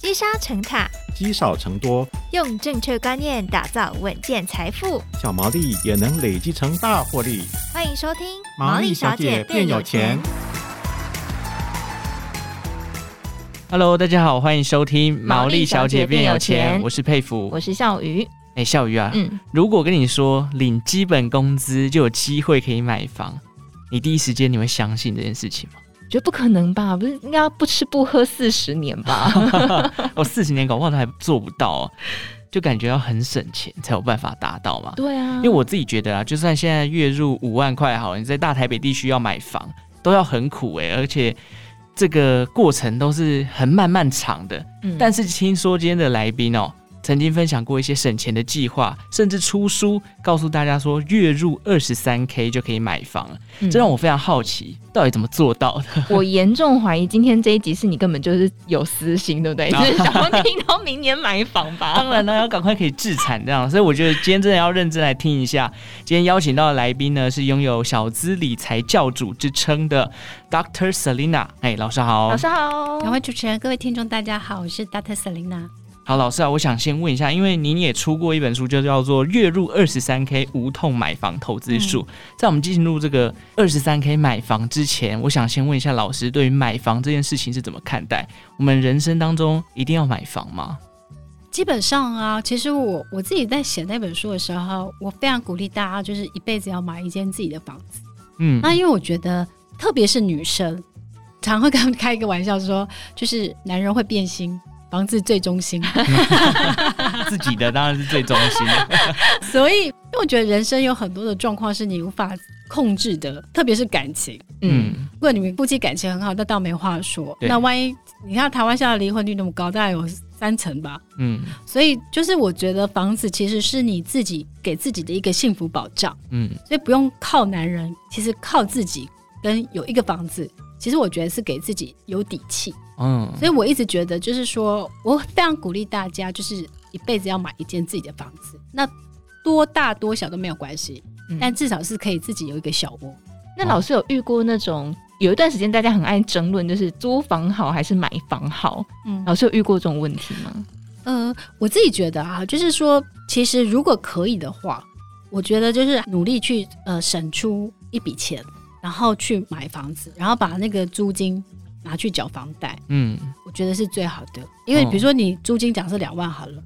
积沙成塔，积少成多，用正确观念打造稳健财富，小毛利也能累积成大获利。欢迎收听《毛利小姐变有钱》。Hello，大家好，欢迎收听《毛利小姐变有钱》，我是佩服，我是笑鱼。哎，笑鱼啊，嗯，如果跟你说领基本工资就有机会可以买房，你第一时间你会相信这件事情吗？觉得不可能吧？不是应该要不吃不喝四十年吧？我 四十年搞不好都还做不到，就感觉要很省钱才有办法达到嘛。对啊，因为我自己觉得啊，就算现在月入五万块好，你在大台北地区要买房都要很苦哎、欸，而且这个过程都是很漫漫长的。嗯、但是听说今天的来宾哦。曾经分享过一些省钱的计划，甚至出书告诉大家说，月入二十三 K 就可以买房了。嗯、这让我非常好奇，到底怎么做到的？我严重怀疑今天这一集是你根本就是有私心，对不对？就是想要听到明年买房吧？当然了，要赶快可以自产这样。所以我觉得今天真的要认真来听一下。今天邀请到的来宾呢，是拥有小资理财教主之称的 Dr. Selina。哎，老师好，老师好，两位主持人，各位听众，大家好，我是 Dr. Selena。好，老师啊，我想先问一下，因为您也出过一本书，就叫做《月入二十三 K 无痛买房投资术》。嗯、在我们进入这个二十三 K 买房之前，我想先问一下老师，对于买房这件事情是怎么看待？我们人生当中一定要买房吗？基本上啊，其实我我自己在写那本书的时候，我非常鼓励大家，就是一辈子要买一间自己的房子。嗯，那因为我觉得，特别是女生，常会跟他们开一个玩笑说，就是男人会变心。房子最中心，自己的当然是最中心。所以，因为我觉得人生有很多的状况是你无法控制的，特别是感情。嗯，如果你们夫妻感情很好，那倒没话说。那万一你看台湾现在离婚率那么高，大概有三成吧。嗯，所以就是我觉得房子其实是你自己给自己的一个幸福保障。嗯，所以不用靠男人，其实靠自己跟有一个房子，其实我觉得是给自己有底气。嗯，所以我一直觉得，就是说，我非常鼓励大家，就是一辈子要买一间自己的房子。那多大多小都没有关系，嗯、但至少是可以自己有一个小窝。那老师有遇过那种有一段时间大家很爱争论，就是租房好还是买房好？嗯，老师有遇过这种问题吗？呃，我自己觉得啊，就是说，其实如果可以的话，我觉得就是努力去呃省出一笔钱，然后去买房子，然后把那个租金。拿去缴房贷，嗯，我觉得是最好的，因为比如说你租金假设两万好了，哦、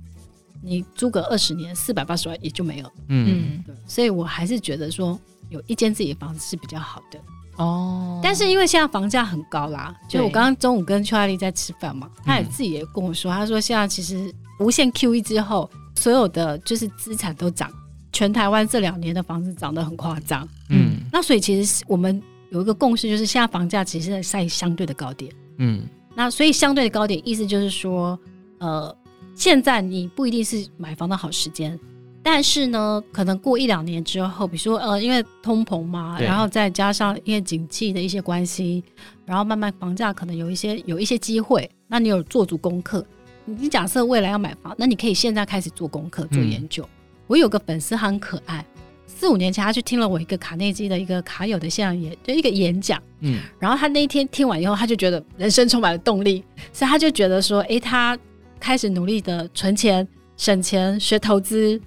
你租个二十年，四百八十万也就没有，嗯，对，所以我还是觉得说有一间自己的房子是比较好的。哦。但是因为现在房价很高啦，就我刚刚中午跟邱爱丽在吃饭嘛，她也自己也跟我说，她说现在其实无限 QE 之后，所有的就是资产都涨，全台湾这两年的房子涨得很夸张，嗯，那所以其实我们。有一个共识，就是现在房价其实在相对的高点，嗯，那所以相对的高点意思就是说，呃，现在你不一定是买房的好时间，但是呢，可能过一两年之后，比如说呃，因为通膨嘛，然后再加上因为景气的一些关系，然后慢慢房价可能有一些有一些机会，那你有做足功课，你假设未来要买房，那你可以现在开始做功课做研究。嗯、我有个粉丝很可爱。四五年前，他去听了我一个卡内基的一个卡友的现场演，就一个演讲。嗯，然后他那一天听完以后，他就觉得人生充满了动力，所以他就觉得说，诶，他开始努力的存钱、省钱、学投资，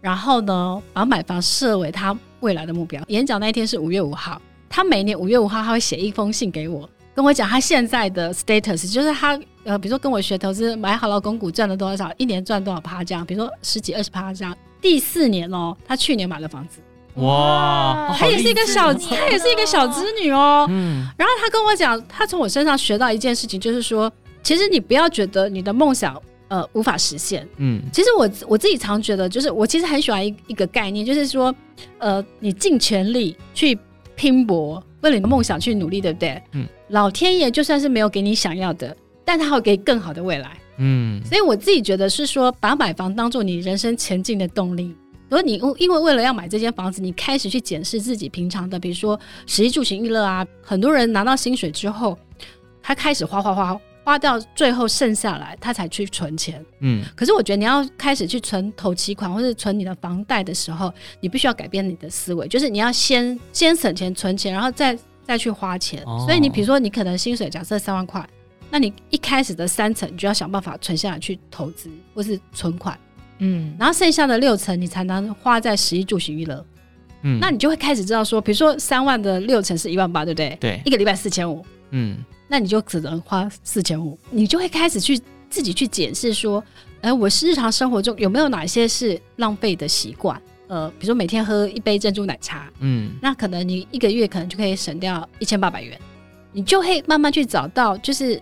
然后呢，把买房设为他未来的目标。演讲那一天是五月五号，他每年五月五号他会写一封信给我，跟我讲他现在的 status，就是他呃，比如说跟我学投资，买好了公股赚了多少，一年赚多少趴这样，比如说十几二十趴这样。第四年哦，他去年买了房子，哇，他也是一个小，他也是一个小资女哦。嗯，然后他跟我讲，他从我身上学到一件事情，就是说，其实你不要觉得你的梦想呃无法实现。嗯，其实我我自己常觉得，就是我其实很喜欢一一个概念，就是说，呃，你尽全力去拼搏，为了你的梦想去努力，对不对？嗯，老天爷就算是没有给你想要的，但他会给更好的未来。嗯，所以我自己觉得是说，把买房当做你人生前进的动力。如果你因为为了要买这间房子，你开始去检视自己平常的，比如说食衣住行娱乐啊，很多人拿到薪水之后，他开始花花花花掉，最后剩下来他才去存钱。嗯，可是我觉得你要开始去存头期款或者存你的房贷的时候，你必须要改变你的思维，就是你要先先省钱存钱，然后再再去花钱。哦，所以你比如说你可能薪水假设三万块。那你一开始的三层，你就要想办法存下来去投资或是存款，嗯，然后剩下的六层你才能花在食衣住行娱乐。嗯，那你就会开始知道说，比如说三万的六层是一万八，对不对？对，一个礼拜四千五，嗯，那你就只能花四千五，你就会开始去自己去检视说，哎、呃，我是日常生活中有没有哪些是浪费的习惯？呃，比如说每天喝一杯珍珠奶茶，嗯，那可能你一个月可能就可以省掉一千八百元，你就会慢慢去找到就是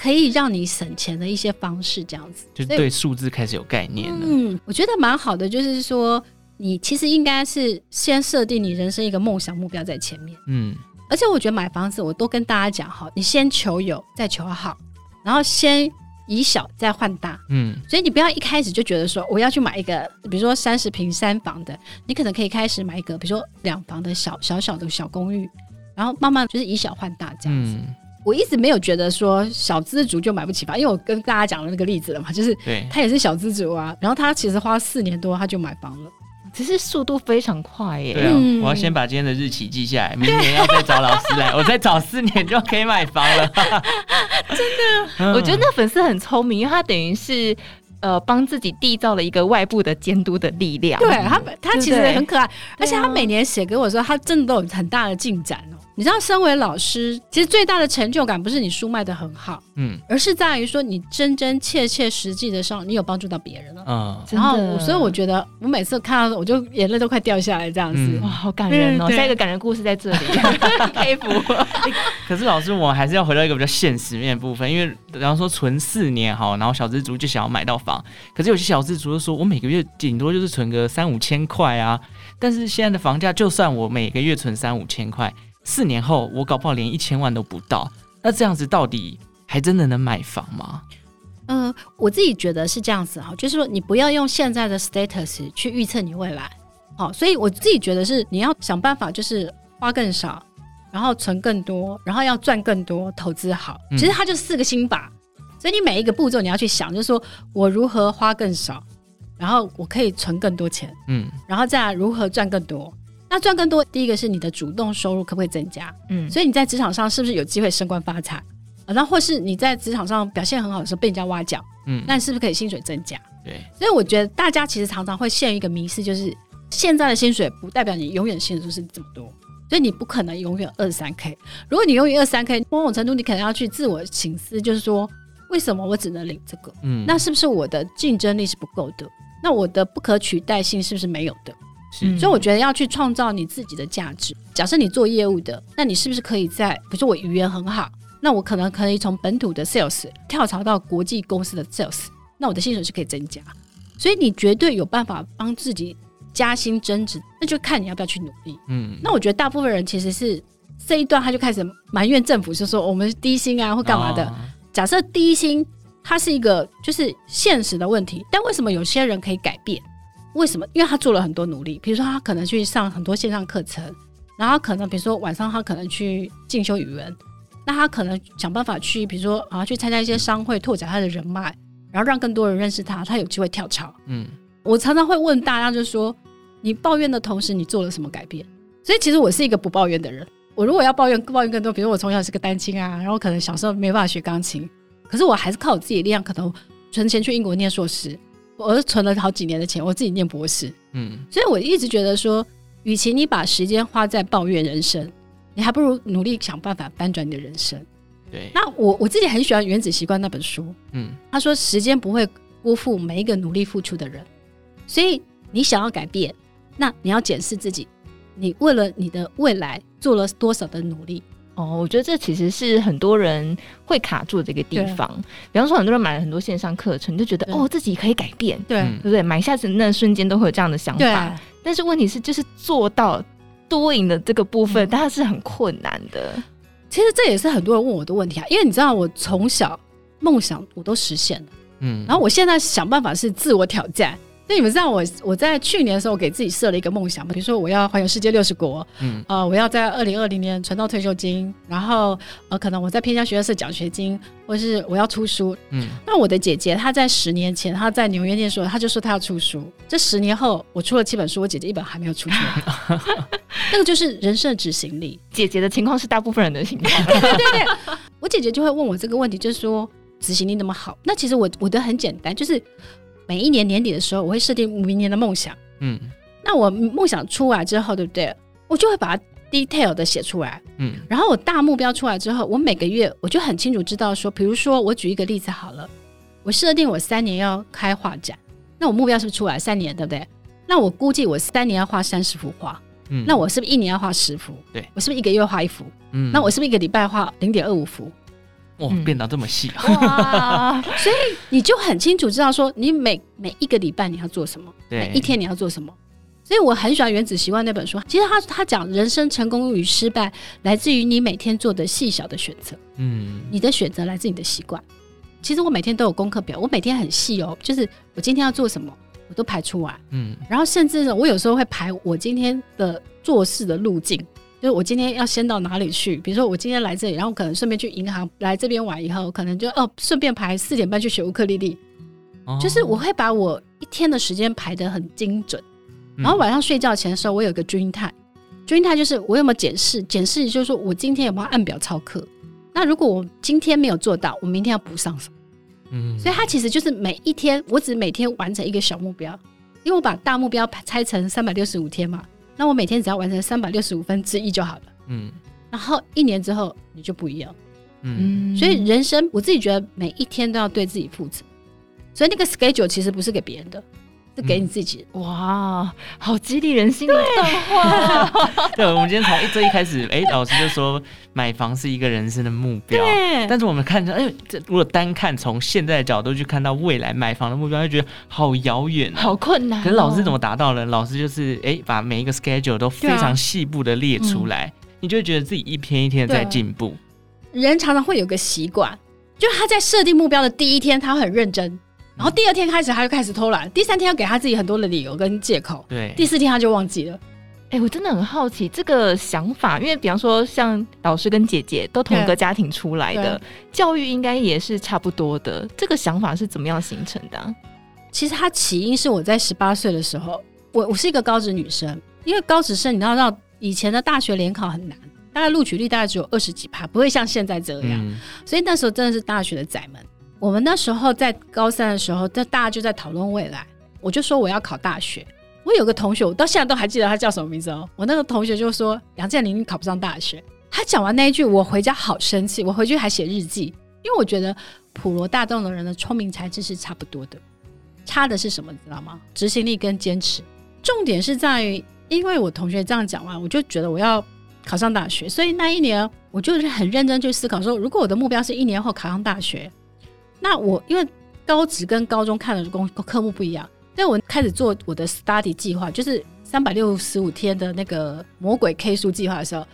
可以让你省钱的一些方式，这样子，就是对数字开始有概念了。嗯，我觉得蛮好的，就是说你其实应该是先设定你人生一个梦想目标在前面，嗯，而且我觉得买房子我都跟大家讲哈，你先求有，再求好，然后先。以小再换大，嗯，所以你不要一开始就觉得说我要去买一个，比如说三十平三房的，你可能可以开始买一个，比如说两房的小小小的小公寓，然后慢慢就是以小换大这样子。嗯，我一直没有觉得说小资族就买不起房，因为我跟大家讲了那个例子了嘛，就是他也是小资族啊，然后他其实花四年多他就买房了。其实速度非常快耶！对啊，我要先把今天的日期记下来，明年要再找老师来，我再找四年就可以买房了。真的，我觉得那粉丝很聪明，因为他等于是呃帮自己缔造了一个外部的监督的力量。对他，他其实很可爱，而且他每年写给我说，他真的都有很大的进展哦。你知道，身为老师，其实最大的成就感不是你书卖的很好，嗯，而是在于说你真真切切实际的上，你有帮助到别人了，嗯，然后所以我觉得我每次看到我就眼泪都快掉下来，这样子，嗯、哇，好感人哦！下一个感人故事在这里，佩服。可是老师，我还是要回到一个比较现实面的部分，因为比方说存四年好，然后小资族就想要买到房，可是有些小资族就说，我每个月顶多就是存个三五千块啊，但是现在的房价，就算我每个月存三五千块。四年后，我搞不好连一千万都不到。那这样子到底还真的能买房吗？嗯、呃，我自己觉得是这样子哈，就是说你不要用现在的 status 去预测你未来。好，所以我自己觉得是你要想办法，就是花更少，然后存更多，然后要赚更多，投资好。其实它就四个心法，嗯、所以你每一个步骤你要去想，就是说我如何花更少，然后我可以存更多钱，嗯，然后再来如何赚更多。那赚更多，第一个是你的主动收入可不可以增加？嗯，所以你在职场上是不是有机会升官发财？啊，那或是你在职场上表现很好的时候被人家挖角，嗯，那你是不是可以薪水增加？对，所以我觉得大家其实常常会陷入一个迷思，就是现在的薪水不代表你永远薪水就是这么多，所以你不可能永远二三 K。如果你永远二三 K，某种程度你可能要去自我省思，就是说为什么我只能领这个？嗯，那是不是我的竞争力是不够的？那我的不可取代性是不是没有的？是，所以我觉得要去创造你自己的价值。假设你做业务的，那你是不是可以在，比如说我语言很好，那我可能可以从本土的 sales 跳槽到国际公司的 sales，那我的薪水是可以增加。所以你绝对有办法帮自己加薪增值，那就看你要不要去努力。嗯，那我觉得大部分人其实是这一段他就开始埋怨政府，就说我们低薪啊或干嘛的。哦、假设低薪它是一个就是现实的问题，但为什么有些人可以改变？为什么？因为他做了很多努力，比如说他可能去上很多线上课程，然后可能比如说晚上他可能去进修语文，那他可能想办法去，比如说啊去参加一些商会，拓展他的人脉，然后让更多人认识他，他有机会跳槽。嗯，我常常会问大家，就是说你抱怨的同时，你做了什么改变？所以其实我是一个不抱怨的人。我如果要抱怨，抱怨更多，比如我从小是个单亲啊，然后可能小时候没办法学钢琴，可是我还是靠我自己的力量，可能存钱去英国念硕士。我是存了好几年的钱，我自己念博士，嗯，所以我一直觉得说，与其你把时间花在抱怨人生，你还不如努力想办法翻转你的人生。对，那我我自己很喜欢《原子习惯》那本书，嗯，他说时间不会辜负每一个努力付出的人，所以你想要改变，那你要检视自己，你为了你的未来做了多少的努力。哦，我觉得这其实是很多人会卡住的这个地方。比方说，很多人买了很多线上课程，就觉得哦，自己可以改变，对，对不对？买下子那瞬间都会有这样的想法。但是问题是，就是做到 doing 的这个部分，它、嗯、是很困难的。其实这也是很多人问我的问题啊，因为你知道，我从小梦想我都实现了，嗯，然后我现在想办法是自我挑战，那你们知道我我在去年的时候给自己设了一个梦想吗？比如说我要环游世界六十国，嗯，呃，我要在二零二零年存到退休金，然后呃，可能我在偏向学校设奖学金，或是我要出书，嗯。那我的姐姐她在十年前她在纽约念书，她就说她要出书。这十年后我出了七本书，我姐姐一本还没有出出来。那个就是人生的执行力。姐姐的情况是大部分人的情况。对对对，我姐姐就会问我这个问题，就是说执行力那么好，那其实我我的很简单，就是。每一年年底的时候，我会设定明年的梦想。嗯，那我梦想出来之后，对不对？我就会把它 detail 的写出来。嗯，然后我大目标出来之后，我每个月我就很清楚知道说，比如说我举一个例子好了，我设定我三年要开画展，那我目标是不是出来三年，对不对？那我估计我三年要画三十幅画。嗯，那我是不是一年要画十幅？对，我是不是一个月画一幅？嗯，那我是不是一个礼拜画零点二五幅？哇，变得这么细啊！哇，所以你就很清楚知道说，你每每一个礼拜你要做什么，每一天你要做什么。所以我很喜欢《原子习惯》那本书。其实他他讲人生成功与失败来自于你每天做的细小的选择。嗯，你的选择来自你的习惯。其实我每天都有功课表，我每天很细哦，就是我今天要做什么，我都排出来。嗯，然后甚至我有时候会排我今天的做事的路径。就是我今天要先到哪里去？比如说我今天来这里，然后可能顺便去银行，来这边玩以后，可能就哦顺便排四点半去学乌克丽丽。哦、就是我会把我一天的时间排得很精准，然后晚上睡觉前的时候，我有个 dream time，dream time 就是我有没有检视，检视就是说我今天有没有按表操课。那如果我今天没有做到，我明天要补上什么？嗯，所以它其实就是每一天，我只每天完成一个小目标，因为我把大目标拆成三百六十五天嘛。那我每天只要完成三百六十五分之一就好了。嗯，然后一年之后你就不一样。嗯，所以人生我自己觉得每一天都要对自己负责。所以那个 schedule 其实不是给别人的。是给你自己、嗯、哇，好激励人心的动画。对，我们今天从一这一开始，哎、欸，老师就说买房是一个人生的目标。对。但是我们看着，哎、欸，这如果单看从现在的角度去看到未来买房的目标，就觉得好遥远、啊，好困难、哦。可是老师怎么达到呢？老师就是哎、欸，把每一个 schedule 都非常细部的列出来，你就会觉得自己一天一天在进步。人常常会有个习惯，就他在设定目标的第一天，他会很认真。然后第二天开始，他就开始偷懒；第三天要给他自己很多的理由跟借口；对，第四天他就忘记了。哎、欸，我真的很好奇这个想法，因为比方说像老师跟姐姐都同一个家庭出来的，教育应该也是差不多的。这个想法是怎么样形成的、啊？其实它起因是我在十八岁的时候，我我是一个高职女生，因为高职生你知道，到以前的大学联考很难，大概录取率大概只有二十几趴，不会像现在这样，嗯、所以那时候真的是大学的窄门。我们那时候在高三的时候，大家就在讨论未来。我就说我要考大学。我有个同学，我到现在都还记得他叫什么名字哦。我那个同学就说：“杨建林，你考不上大学。”他讲完那一句，我回家好生气。我回去还写日记，因为我觉得普罗大众的人的聪明才智是差不多的，差的是什么，你知道吗？执行力跟坚持。重点是在于，因为我同学这样讲完，我就觉得我要考上大学，所以那一年我就是很认真去思考说，如果我的目标是一年后考上大学。那我因为高职跟高中看的功科目不一样，所以我开始做我的 study 计划，就是三百六十五天的那个魔鬼 K 书计划的时候，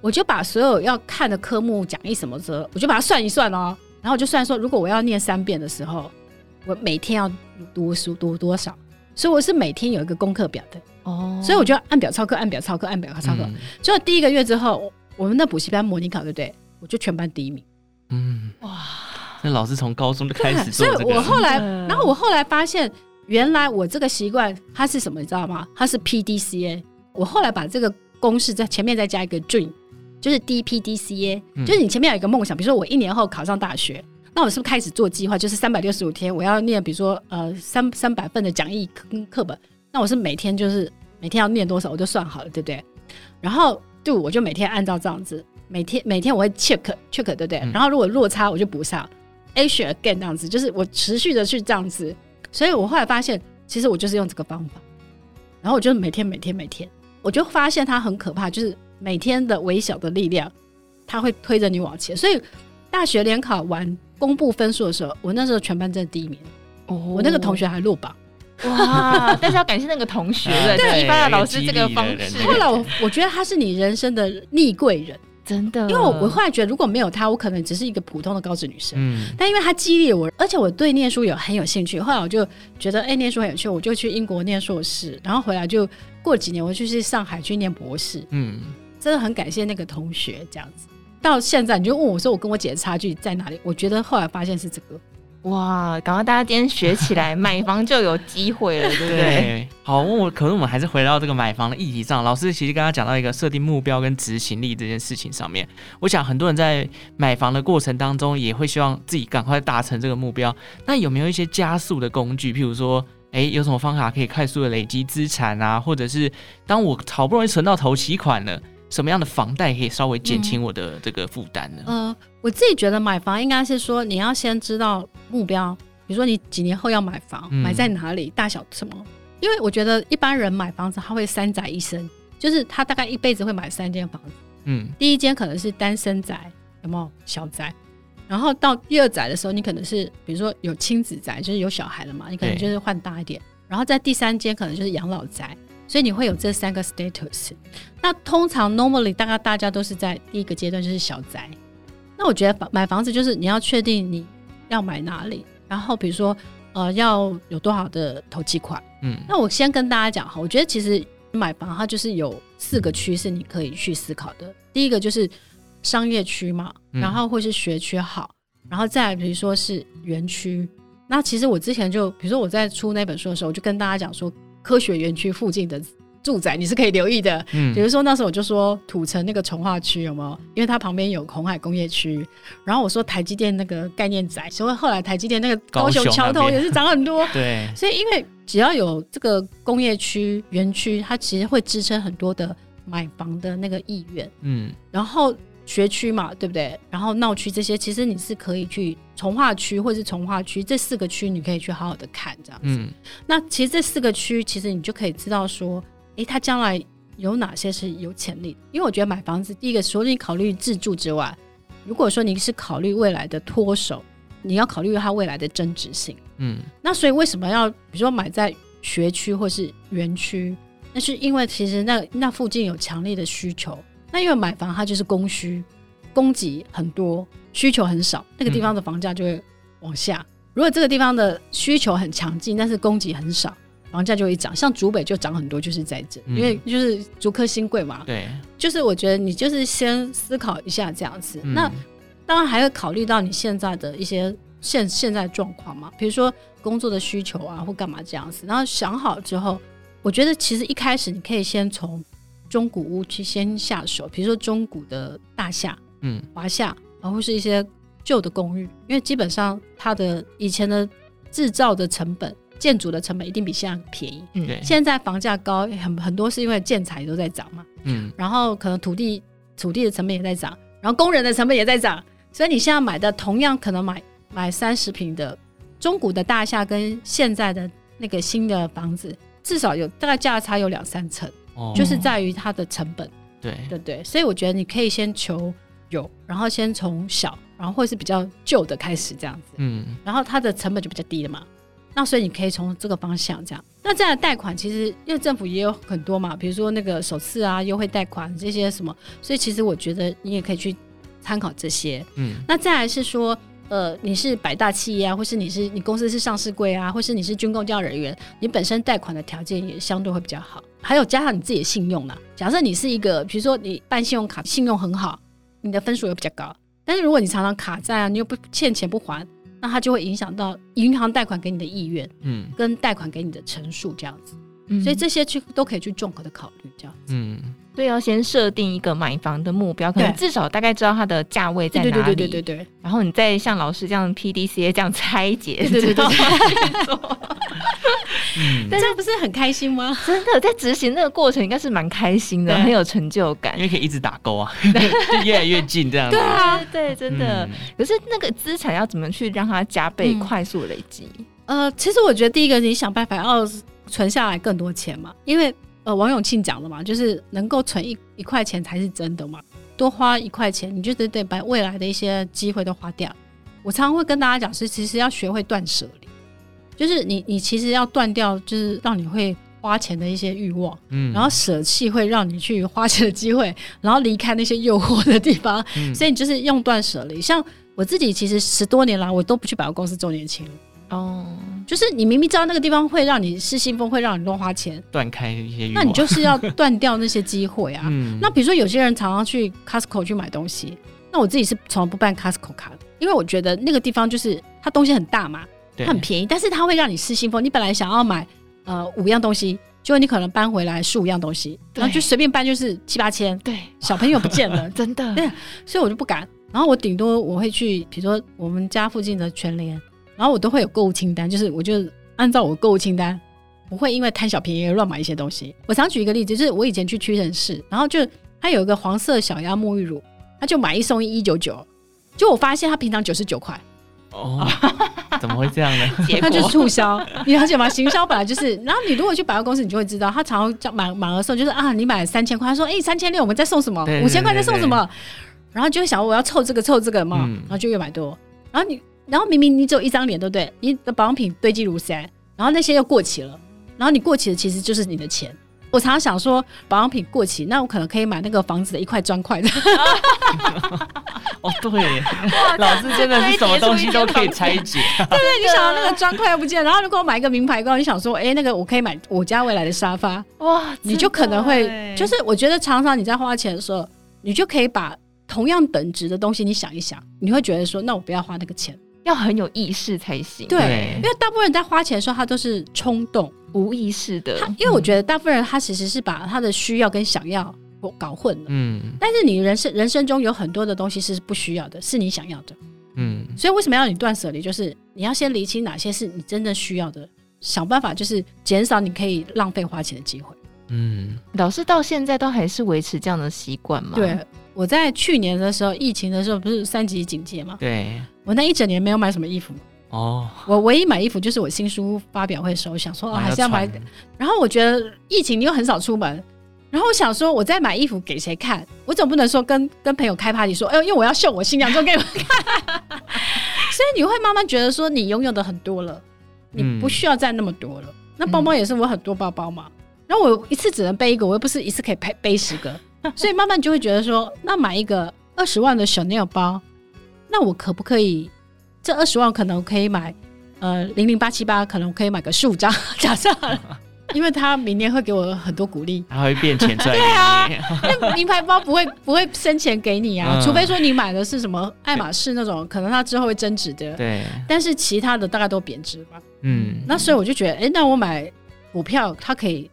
我就把所有要看的科目讲义什么的，我就把它算一算哦，然后我就算说，如果我要念三遍的时候，我每天要读书读多少，所以我是每天有一个功课表的哦，所以我就按表操课，按表操课，按表操课。结果、嗯、第一个月之后，我们的补习班模拟考对不对？我就全班第一名。嗯，哇。那老师从高中就开始做这个，所以我后来，然后我后来发现，原来我这个习惯它是什么，你知道吗？它是 PDCA。我后来把这个公式在前面再加一个 Dream，就是 DPDCA，就是你前面有一个梦想，比如说我一年后考上大学，那我是不是开始做计划？就是三百六十五天，我要念，比如说呃三三百份的讲义跟课本，那我是每天就是每天要念多少，我就算好了，对不对？然后 Do 我就每天按照这样子，每天每天我会 check check，对不对？然后如果落差我就补上。Action again 这样子，就是我持续的去这样子，所以我后来发现，其实我就是用这个方法，然后我就每天每天每天，我就发现它很可怕，就是每天的微小的力量，它会推着你往前。所以大学联考完公布分数的时候，我那时候全班在第一名，哦，我那个同学还落榜，哇！但是要感谢那个同学 的激发了老师这个方式。后来我我觉得他是你人生的逆贵人。真的。因为我我后来觉得，如果没有他，我可能只是一个普通的高职女生。嗯，但因为他激励我，而且我对念书有很有兴趣，后来我就觉得，哎、欸，念书很有趣，我就去英国念硕士，然后回来就过几年，我就去上海去念博士。嗯，真的很感谢那个同学这样子。到现在，你就问我说，我跟我姐的差距在哪里？我觉得后来发现是这个。哇，赶快大家今天学起来，买房就有机会了，对不对？对，好，我可是我们还是回到这个买房的议题上。老师其实刚刚讲到一个设定目标跟执行力这件事情上面，我想很多人在买房的过程当中也会希望自己赶快达成这个目标。那有没有一些加速的工具？譬如说，哎，有什么方法可以快速的累积资产啊？或者是当我好不容易存到头期款了？什么样的房贷可以稍微减轻我的这个负担呢？嗯？呃，我自己觉得买房应该是说，你要先知道目标，比如说你几年后要买房，嗯、买在哪里，大小什么。因为我觉得一般人买房子他会三宅一生，就是他大概一辈子会买三间房子。嗯，第一间可能是单身宅，有没有小宅？然后到第二宅的时候，你可能是比如说有亲子宅，就是有小孩了嘛，你可能就是换大一点。然后在第三间可能就是养老宅。所以你会有这三个 status。那通常 normally 大概大家都是在第一个阶段就是小宅。那我觉得买房子就是你要确定你要买哪里，然后比如说呃要有多少的投机款。嗯。那我先跟大家讲哈，我觉得其实买房它就是有四个区是你可以去思考的。第一个就是商业区嘛，然后或是学区好，然后再比如说是园区。那其实我之前就比如说我在出那本书的时候，我就跟大家讲说。科学园区附近的住宅你是可以留意的，嗯，比如说那时候我就说土城那个从化区有没有？因为它旁边有红海工业区，然后我说台积电那个概念宅，所以后来台积电那个高雄桥头也是涨很多，对，所以因为只要有这个工业区园区，它其实会支撑很多的买房的那个意愿，嗯，然后。学区嘛，对不对？然后闹区这些，其实你是可以去从化区或者是从化区这四个区，你可以去好好的看这样子。嗯，那其实这四个区，其实你就可以知道说，诶，它将来有哪些是有潜力的。因为我觉得买房子，第一个除了你考虑自住之外，如果说你是考虑未来的脱手，你要考虑它未来的增值性。嗯，那所以为什么要比如说买在学区或是园区？那是因为其实那那附近有强烈的需求。那因为买房它就是供需，供给很多，需求很少，那个地方的房价就会往下。嗯、如果这个地方的需求很强劲，但是供给很少，房价就会涨。像竹北就涨很多，就是在这，嗯、因为就是竹科新贵嘛。对，就是我觉得你就是先思考一下这样子。嗯、那当然还会考虑到你现在的一些现现在状况嘛，比如说工作的需求啊，或干嘛这样子。然后想好之后，我觉得其实一开始你可以先从。中古屋去先下手，比如说中古的大厦，嗯，华厦，然后是一些旧的公寓，因为基本上它的以前的制造的成本、建筑的成本一定比现在便宜。嗯，现在房价高，很很多是因为建材都在涨嘛，嗯，然后可能土地土地的成本也在涨，然后工人的成本也在涨，所以你现在买的同样可能买买三十平的中古的大厦，跟现在的那个新的房子，至少有大概价差有两三成。就是在于它的成本，对。对对，所以我觉得你可以先求有，然后先从小，然后或是比较旧的开始这样子，嗯，然后它的成本就比较低了嘛，那所以你可以从这个方向这样。那这样的贷款其实因为政府也有很多嘛，比如说那个首次啊、优惠贷款这些什么，所以其实我觉得你也可以去参考这些，嗯，那再来是说。呃，你是百大企业啊，或是你是你公司是上市柜啊，或是你是军工教人员，你本身贷款的条件也相对会比较好。还有加上你自己的信用啦，假设你是一个，比如说你办信用卡，信用很好，你的分数又比较高。但是如果你常常卡债啊，你又不欠钱不还，那它就会影响到银行贷款给你的意愿，嗯，跟贷款给你的成数这样子。嗯，所以这些去都可以去综合的考虑这样子。嗯。所以要先设定一个买房的目标，可能至少大概知道它的价位在哪里。对对对对对对。然后你再像老师这样 PDCA 这样拆解，对对对。嗯，但这不是很开心吗？真的，在执行那个过程应该是蛮开心的，很有成就感，因为可以一直打勾啊，就 越来越近这样子。对啊，对，真的。可是那个资产要怎么去让它加倍快速累积？呃，其实我觉得第一个，你想办法要存下来更多钱嘛，因为。呃，王永庆讲的嘛，就是能够存一一块钱才是真的嘛。多花一块钱，你就得得把未来的一些机会都花掉。我常常会跟大家讲，是其实要学会断舍离，就是你你其实要断掉，就是让你会花钱的一些欲望，嗯，然后舍弃会让你去花钱的机会，然后离开那些诱惑的地方，嗯所以你就是用断舍离。像我自己，其实十多年来我都不去百货公司周年庆哦，就是你明明知道那个地方会让你失心疯，会让你乱花钱，断开一些，那你就是要断掉那些机会啊。嗯，那比如说有些人常常去 Costco 去买东西，那我自己是从来不办 Costco 卡的，因为我觉得那个地方就是它东西很大嘛，它很便宜，但是它会让你失心疯。你本来想要买呃五样东西，结果你可能搬回来十五样东西，然后就随便搬就是七八千，对，小朋友不见了，真的，对所以我就不敢。然后我顶多我会去，比如说我们家附近的全联，然后我都会有购物清单，就是我就按照我购物清单，不会因为贪小便宜而乱买一些东西。我常举一个例子，就是我以前去屈臣氏，然后就它有一个黄色小鸭沐浴乳，它就买一送一，一九九，就我发现它平常九十九块，哦，怎么会这样呢？结 它就是促销，你了解吗？行销本来就是，然后你如果去百货公司，你就会知道，他常常叫满满额送，就是啊，你买三千块，他说哎三千六，我们再送什么？五千块再送什么？然后就会想我要凑这个凑这个嘛，嗯然后就越买多，然后你然后明明你只有一张脸，对不对？你的保养品堆积如山，然后那些又过期了，然后你过期的其实就是你的钱。我常常想说，保养品过期，那我可能可以买那个房子的一块砖块的。哦，对，老师真的是什么东西都可以拆解，对对，你想到那个砖块又不见，然后如果我买一个名牌包，你想说，哎，那个我可以买我家未来的沙发，哇，你就可能会，就是我觉得常常你在花钱的时候，你就可以把同样等值的东西，你想一想，你会觉得说，那我不要花那个钱。要很有意识才行，对，因为大部分人在花钱的时候，他都是冲动，无意识的他，因为我觉得大部分人他其实是把他的需要跟想要搞混了。嗯但是你人生人生中有很多的东西是不需要的，是你想要的。嗯，所以为什么要你断舍离？就是你要先理清哪些是你真正需要的，想办法就是减少你可以浪费花钱的机会。嗯，老师到现在都还是维持这样的习惯吗？对，我在去年的时候，疫情的时候不是三级警戒吗？对，我那一整年没有买什么衣服，哦，我唯一买衣服就是我新书发表会的时候，想说、哦、还是要买。穿然后我觉得疫情你又很少出门，然后我想说我在买衣服给谁看？我总不能说跟跟朋友开 party 说，哎呦，因为我要秀我新娘妆给你们看。所以你会慢慢觉得说你拥有的很多了，你不需要再那么多了。那包包也是我很多包包嘛，然后我一次只能背一个，我又不是一次可以背背十个，所以慢慢就会觉得说，那买一个二十万的 Chanel 包，那我可不可以？这二十万可能可以买，呃，零零八七八可能可以买个十五张，假设 因为他明年会给我很多鼓励。他会变钱出来对啊，那名牌包不会不会生钱给你啊，嗯除非说你买的是什么爱马仕那种，可能它之后会增值的。对，但是其他的大概都贬值吧。嗯，那所以我就觉得，哎，那我买股票，它可以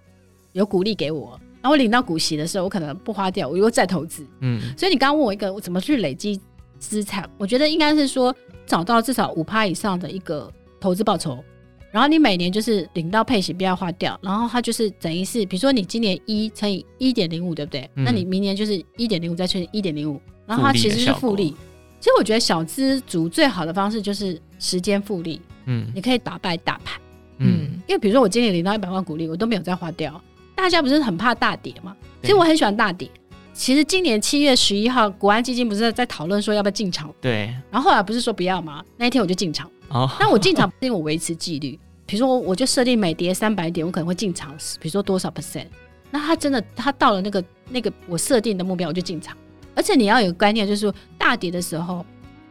有鼓励给我，然后我领到股息的时候，我可能不花掉，我又再投资。嗯所以你刚刚问我一个，我怎么去累积资产？我觉得应该是说找到至少五趴以上的一个投资报酬，然后你每年就是领到配息，不要花掉，然后它就是等于是，比如说你今年一乘以一点零五，对不对？嗯那你明年就是一点零五再乘以一点零五，然后它其实是复利。其实我觉得小资族最好的方式就是时间复利，嗯你可以打败大盘。嗯，因为比如说我今年领到一百万股利，我都没有再花掉。大家不是很怕大跌吗？对其实我很喜欢大跌。其实今年七月十一号，国安基金不是在讨论说要不要进场，对，然后后来不是说不要吗？那一天我就进场。哦，那我进场是因为我维持纪律，比如说我就设定每跌三百点，我可能会进场，比如说多少 percent。那他真的他到了那个那个我设定的目标，我就进场。而且你要有个观念，就是说大跌的时候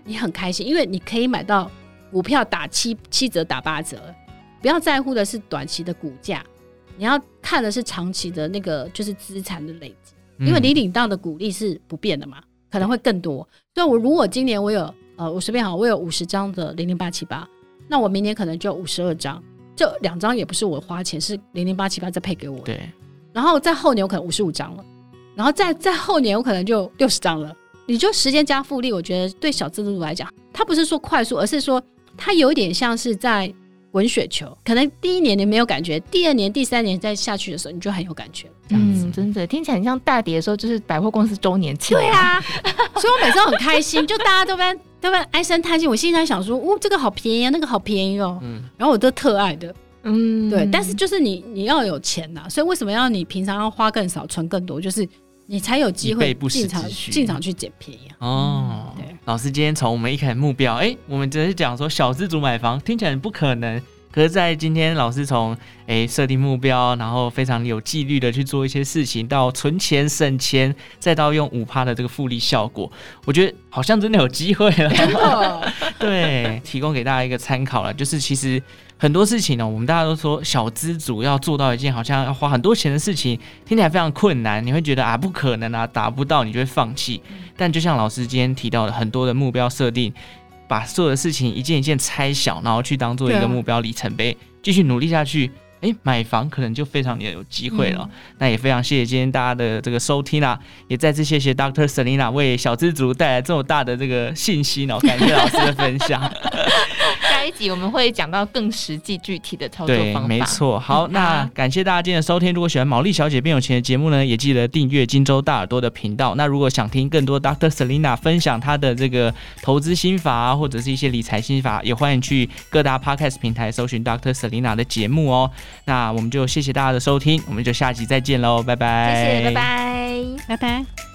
你很开心，因为你可以买到股票打七七折打八折。不要在乎的是短期的股价，你要看的是长期的那个就是资产的累积，嗯因为你领到的股利是不变的嘛，可能会更多。所以我如果今年我有呃，我随便好，我有五十张的零零八七八，那我明年可能就五十二张，这两张也不是我花钱，是零零八七八再配给我的。对，然后在后年我可能五十五张了，然后再在后年我可能就六十张了。你就时间加复利，我觉得对小资族来讲，它不是说快速，而是说它有点像是在滚雪球。可能第一年你没有感觉，第二年、第三年再下去的时候，你就很有感觉。这样子，嗯，真的听起来很像大跌的时候，就是百货公司周年庆。对啊，所以我每次都很开心，就大家都在都在唉声叹气。我心里在想说，哦，这个好便宜啊，那个好便宜哦，嗯然后我都特爱的。嗯，对，但是就是你你要有钱呐，所以为什么要你平常要花更少，存更多，就是你才有机会进场进场去捡便宜啊。哦，对。老师今天从我们一开始目标，哎，我们只是讲说小资族买房听起来很不可能，可是，在今天老师从诶设定目标，然后非常有纪律的去做一些事情，到存钱省钱，再到用五趴的这个复利效果，我觉得好像真的有机会了。对，提供给大家一个参考了，就是其实很多事情呢，我们大家都说小资主要做到一件好像要花很多钱的事情，听起来非常困难，你会觉得啊不可能啊，达不到，你就会放弃。但就像老师今天提到的，很多的目标设定。把所有的事情一件一件拆小，然后去当做一个目标里程碑，继续努力下去。哎，买房可能就非常的有机会了。嗯、那也非常谢谢今天大家的这个收听啦，也再次谢谢 Dr. Selina 为小资族带来这么大的这个信息呢，感谢老师的分享。下一集我们会讲到更实际具体的操作方法。对，没错。好，那感谢大家今天的收听。如果喜欢毛利小姐变有钱的节目呢，也记得订阅荆州大耳朵的频道。那如果想听更多 Dr. Selina 分享她的这个投资心法啊，或者是一些理财心法，也欢迎去各大 Podcast 平台搜寻 Dr. Selina 的节目哦。那我们就谢谢大家的收听，我们就下集再见喽，拜拜。谢谢，拜拜，拜拜。